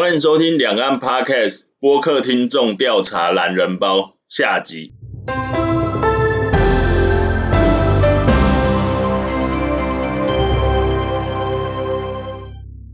欢迎收听两岸 Podcast 播客听众调查懒人包下集。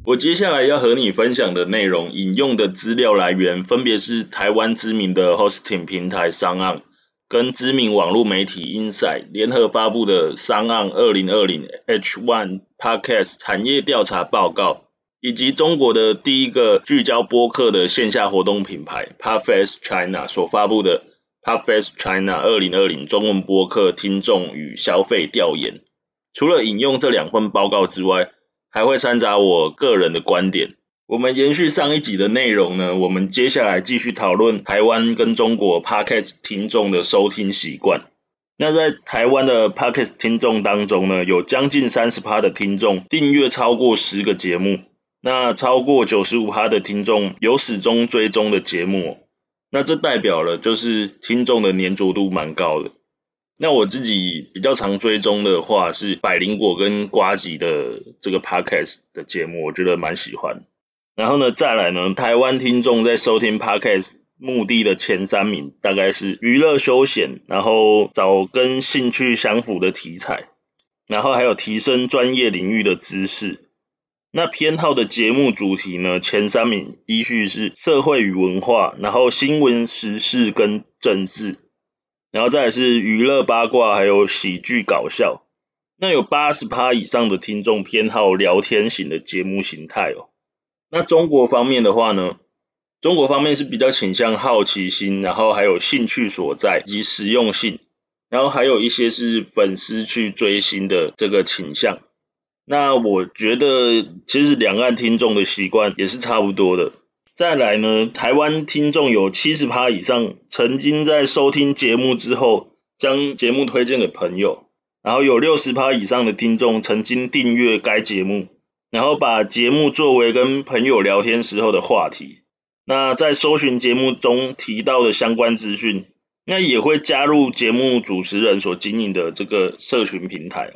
我接下来要和你分享的内容，引用的资料来源分别是台湾知名的 Hosting 平台 SoundOn 跟知名网络媒体 Inside 联合发布的 SoundOn 二零二零 H1 Podcast 产业调查报告。以及中国的第一个聚焦播客的线下活动品牌 Podfest China 所发布的 Podfest China 二零二零中文播客听众与消费调研，除了引用这两份报告之外，还会掺杂我个人的观点。我们延续上一集的内容呢，我们接下来继续讨论台湾跟中国 Podcast 听众的收听习惯。那在台湾的 Podcast 听众当中呢，有将近三十趴的听众订阅超过十个节目。那超过九十五趴的听众有始终追踪的节目，那这代表了就是听众的粘着度蛮高的。那我自己比较常追踪的话是百灵果跟瓜吉的这个 podcast 的节目，我觉得蛮喜欢。然后呢，再来呢，台湾听众在收听 podcast 目的的前三名大概是娱乐休闲，然后找跟兴趣相符的题材，然后还有提升专业领域的知识。那偏好的节目主题呢？前三名依序是社会与文化，然后新闻时事跟政治，然后再来是娱乐八卦，还有喜剧搞笑。那有八十趴以上的听众偏好聊天型的节目形态哦。那中国方面的话呢？中国方面是比较倾向好奇心，然后还有兴趣所在以及实用性，然后还有一些是粉丝去追星的这个倾向。那我觉得，其实两岸听众的习惯也是差不多的。再来呢，台湾听众有七十趴以上曾经在收听节目之后，将节目推荐给朋友，然后有六十趴以上的听众曾经订阅该节目，然后把节目作为跟朋友聊天时候的话题。那在搜寻节目中提到的相关资讯，那也会加入节目主持人所经营的这个社群平台。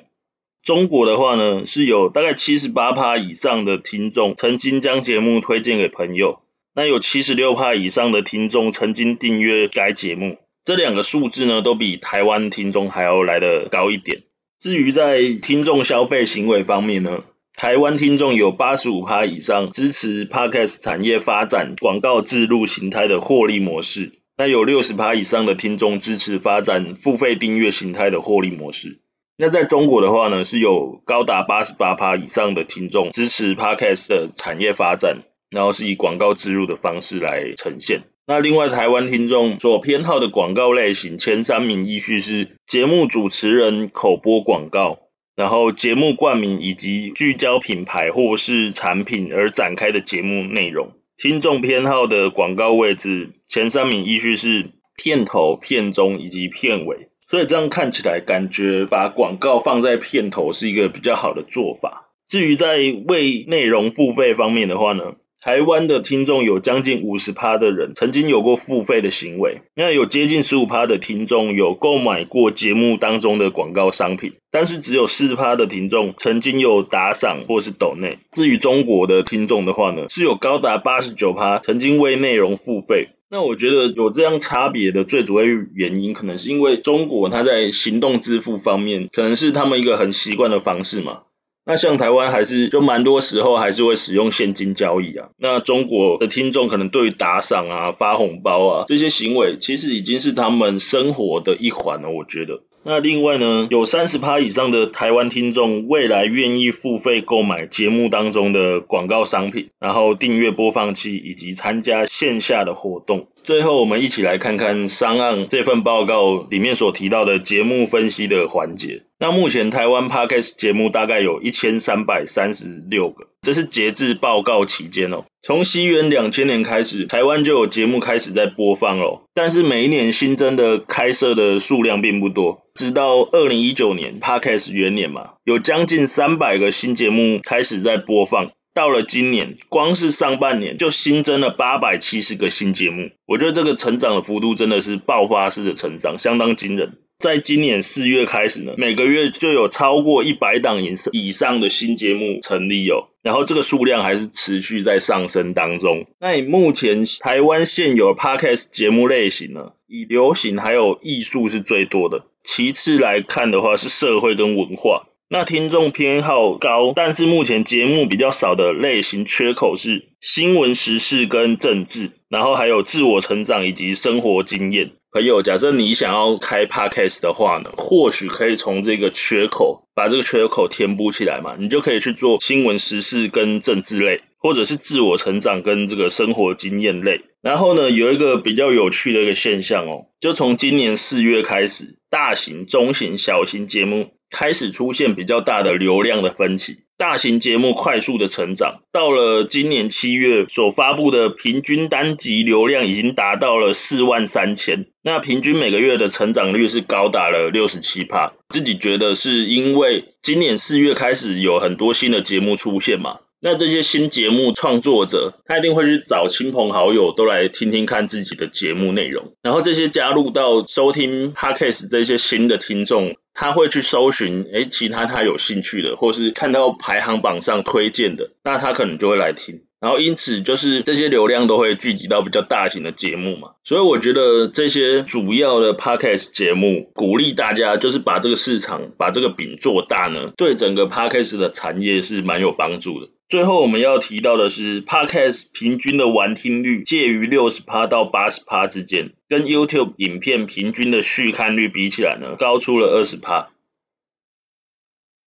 中国的话呢，是有大概七十八趴以上的听众曾经将节目推荐给朋友，那有七十六趴以上的听众曾经订阅该节目，这两个数字呢，都比台湾听众还要来得高一点。至于在听众消费行为方面呢，台湾听众有八十五趴以上支持 Podcast 产业发展广告植入形态的获利模式，那有六十趴以上的听众支持发展付费订阅形态的获利模式。那在中国的话呢，是有高达八十八趴以上的听众支持 Podcast 的产业发展，然后是以广告植入的方式来呈现。那另外台湾听众所偏好的广告类型前三名依序是节目主持人口播广告，然后节目冠名以及聚焦品牌或是产品而展开的节目内容。听众偏好的广告位置前三名依序是片头、片中以及片尾。所以这样看起来，感觉把广告放在片头是一个比较好的做法。至于在为内容付费方面的话呢，台湾的听众有将近五十趴的人曾经有过付费的行为，那有接近十五趴的听众有购买过节目当中的广告商品，但是只有四趴的听众曾经有打赏或是抖内。至于中国的听众的话呢，是有高达八十九趴曾经为内容付费。那我觉得有这样差别的最主要原因，可能是因为中国它在行动支付方面，可能是他们一个很习惯的方式嘛。那像台湾还是就蛮多时候还是会使用现金交易啊。那中国的听众可能对于打赏啊、发红包啊这些行为，其实已经是他们生活的一环了，我觉得。那另外呢，有三十趴以上的台湾听众未来愿意付费购买节目当中的广告商品，然后订阅播放器以及参加线下的活动。最后，我们一起来看看商案这份报告里面所提到的节目分析的环节。那目前台湾 Podcast 节目大概有一千三百三十六个，这是截至报告期间哦。从西元两千年开始，台湾就有节目开始在播放了，但是每一年新增的开设的数量并不多。直到二零一九年 Podcast 元年嘛，有将近三百个新节目开始在播放。到了今年，光是上半年就新增了八百七十个新节目，我觉得这个成长的幅度真的是爆发式的成长，相当惊人。在今年四月开始呢，每个月就有超过一百档以上以上的新节目成立哦，然后这个数量还是持续在上升当中。那以目前台湾现有的 Podcast 节目类型呢，以流行还有艺术是最多的，其次来看的话是社会跟文化。那听众偏好高，但是目前节目比较少的类型缺口是新闻时事跟政治，然后还有自我成长以及生活经验。朋友，假设你想要开 Podcast 的话呢，或许可以从这个缺口把这个缺口填补起来嘛，你就可以去做新闻时事跟政治类，或者是自我成长跟这个生活经验类。然后呢，有一个比较有趣的一个现象哦，就从今年四月开始，大型、中型、小型节目。开始出现比较大的流量的分歧，大型节目快速的成长，到了今年七月所发布的平均单集流量已经达到了四万三千，那平均每个月的成长率是高达了六十七趴，自己觉得是因为今年四月开始有很多新的节目出现嘛。那这些新节目创作者，他一定会去找亲朋好友都来听听看自己的节目内容，然后这些加入到收听 Podcast 这些新的听众，他会去搜寻，诶，其他他有兴趣的，或是看到排行榜上推荐的，那他可能就会来听。然后因此就是这些流量都会聚集到比较大型的节目嘛，所以我觉得这些主要的 Podcast 节目鼓励大家就是把这个市场把这个饼做大呢，对整个 Podcast 的产业是蛮有帮助的。最后我们要提到的是 Podcast 平均的完听率介于六十趴到八十趴之间，跟 YouTube 影片平均的续看率比起来呢，高出了二十趴。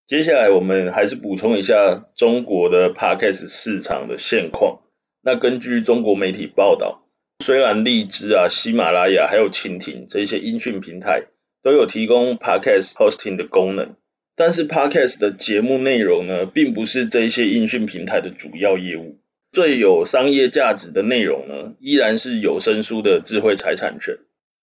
接下来我们还是补充一下中国的 Podcast 市场的现况。那根据中国媒体报道，虽然荔枝啊、喜马拉雅还有蜻蜓这些音讯平台都有提供 Podcast Hosting 的功能，但是 Podcast 的节目内容呢，并不是这些音讯平台的主要业务。最有商业价值的内容呢，依然是有声书的智慧财产权。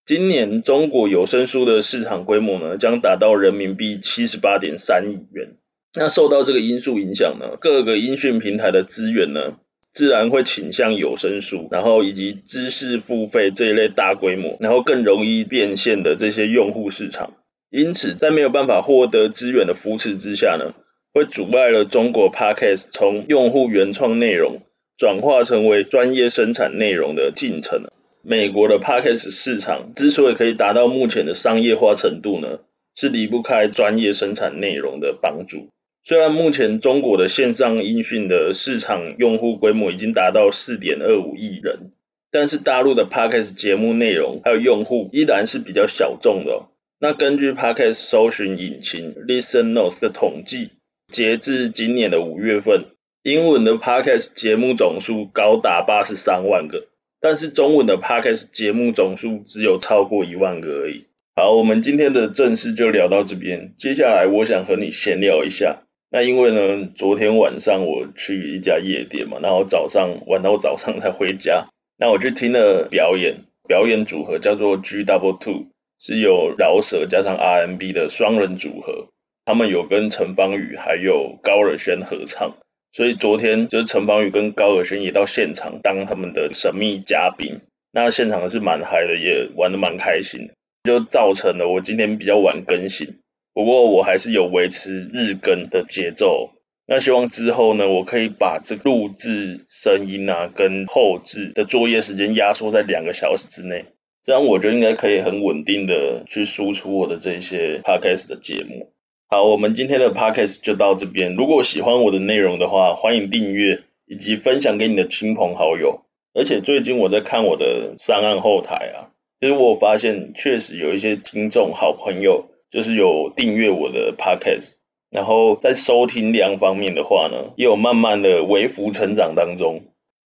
今年中国有声书的市场规模呢，将达到人民币七十八点三亿元。那受到这个因素影响呢，各个音讯平台的资源呢，自然会倾向有声书，然后以及知识付费这一类大规模，然后更容易变现的这些用户市场。因此，在没有办法获得资源的扶持之下呢，会阻碍了中国 Podcast 从用户原创内容转化成为专业生产内容的进程。美国的 Podcast 市场之所以可以达到目前的商业化程度呢，是离不开专业生产内容的帮助。虽然目前中国的线上音讯的市场用户规模已经达到四点二五亿人，但是大陆的 Podcast 节目内容还有用户依然是比较小众的哦。那根据 Podcast 搜寻引擎 Listen Notes 的统计，截至今年的五月份，英文的 Podcast 节目总数高达八十三万个。但是中文的 Podcast 节目总数只有超过一万个而已。好，我们今天的正事就聊到这边。接下来我想和你闲聊一下。那因为呢，昨天晚上我去一家夜店嘛，然后早上玩到早上才回家。那我去听了表演，表演组合叫做 G Double Two，是有饶舌加上 R&B 的双人组合。他们有跟陈芳语还有高尔宣合唱。所以昨天就是陈芳语跟高尔宣也到现场当他们的神秘嘉宾，那现场是蛮嗨的，也玩得蛮开心，就造成了我今天比较晚更新。不过我还是有维持日更的节奏。那希望之后呢，我可以把这录制声音啊跟后置的作业时间压缩在两个小时之内，这样我就应该可以很稳定的去输出我的这些 podcast 的节目。好，我们今天的 podcast 就到这边。如果喜欢我的内容的话，欢迎订阅以及分享给你的亲朋好友。而且最近我在看我的上岸后台啊，就是我发现确实有一些听众好朋友，就是有订阅我的 podcast，然后在收听量方面的话呢，也有慢慢的微幅成长当中。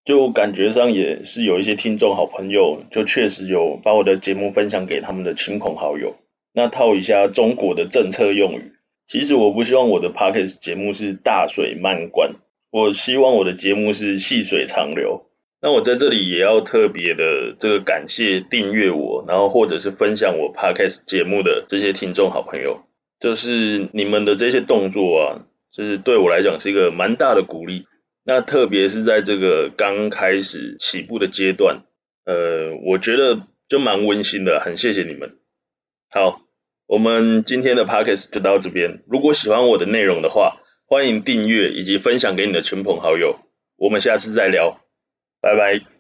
就感觉上也是有一些听众好朋友，就确实有把我的节目分享给他们的亲朋好友。那套一下中国的政策用语。其实我不希望我的 Podcast 节目是大水漫灌，我希望我的节目是细水长流。那我在这里也要特别的这个感谢订阅我，然后或者是分享我 Podcast 节目的这些听众好朋友，就是你们的这些动作啊，就是对我来讲是一个蛮大的鼓励。那特别是在这个刚开始起步的阶段，呃，我觉得就蛮温馨的，很谢谢你们。好。我们今天的 Podcast 就到这边。如果喜欢我的内容的话，欢迎订阅以及分享给你的亲朋好友。我们下次再聊，拜拜。